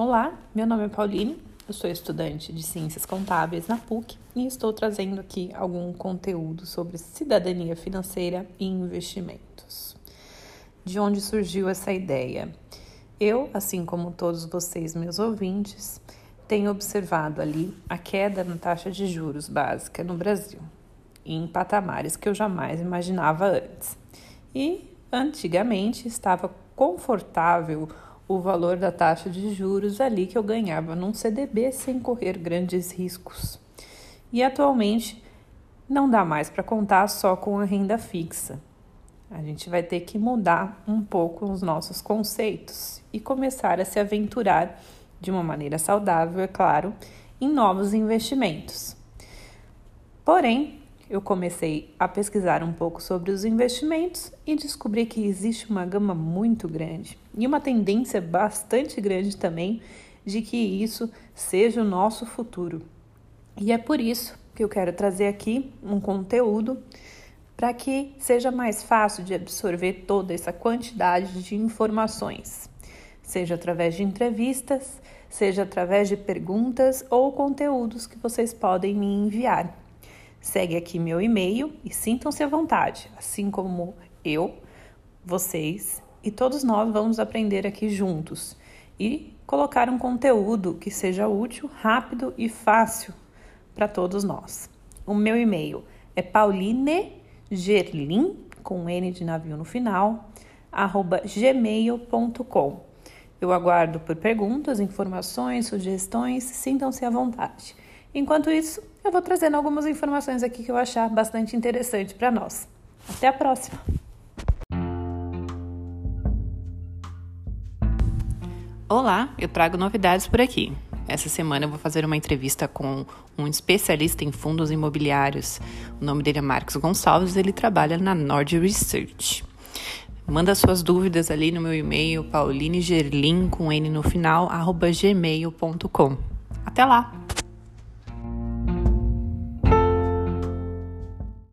Olá, meu nome é Pauline, eu sou estudante de Ciências Contábeis na PUC e estou trazendo aqui algum conteúdo sobre cidadania financeira e investimentos. De onde surgiu essa ideia? Eu, assim como todos vocês, meus ouvintes, tenho observado ali a queda na taxa de juros básica no Brasil, em patamares que eu jamais imaginava antes. E antigamente estava confortável o valor da taxa de juros ali que eu ganhava num CDB sem correr grandes riscos. E atualmente não dá mais para contar só com a renda fixa. A gente vai ter que mudar um pouco os nossos conceitos e começar a se aventurar de uma maneira saudável, é claro, em novos investimentos. Porém, eu comecei a pesquisar um pouco sobre os investimentos e descobri que existe uma gama muito grande e uma tendência bastante grande também de que isso seja o nosso futuro. E é por isso que eu quero trazer aqui um conteúdo para que seja mais fácil de absorver toda essa quantidade de informações, seja através de entrevistas, seja através de perguntas ou conteúdos que vocês podem me enviar. Segue aqui meu e-mail e sintam-se à vontade, assim como eu, vocês e todos nós vamos aprender aqui juntos e colocar um conteúdo que seja útil, rápido e fácil para todos nós. O meu e-mail é paulinegerlin, com N de navio no final, arroba gmail.com. Eu aguardo por perguntas, informações, sugestões, sintam-se à vontade. Enquanto isso, eu vou trazendo algumas informações aqui que eu achar bastante interessante para nós. Até a próxima! Olá, eu trago novidades por aqui. Essa semana eu vou fazer uma entrevista com um especialista em fundos imobiliários. O nome dele é Marcos Gonçalves, ele trabalha na Nord Research. Manda suas dúvidas ali no meu e-mail paulinegerlin com n no final gmail.com. Até lá!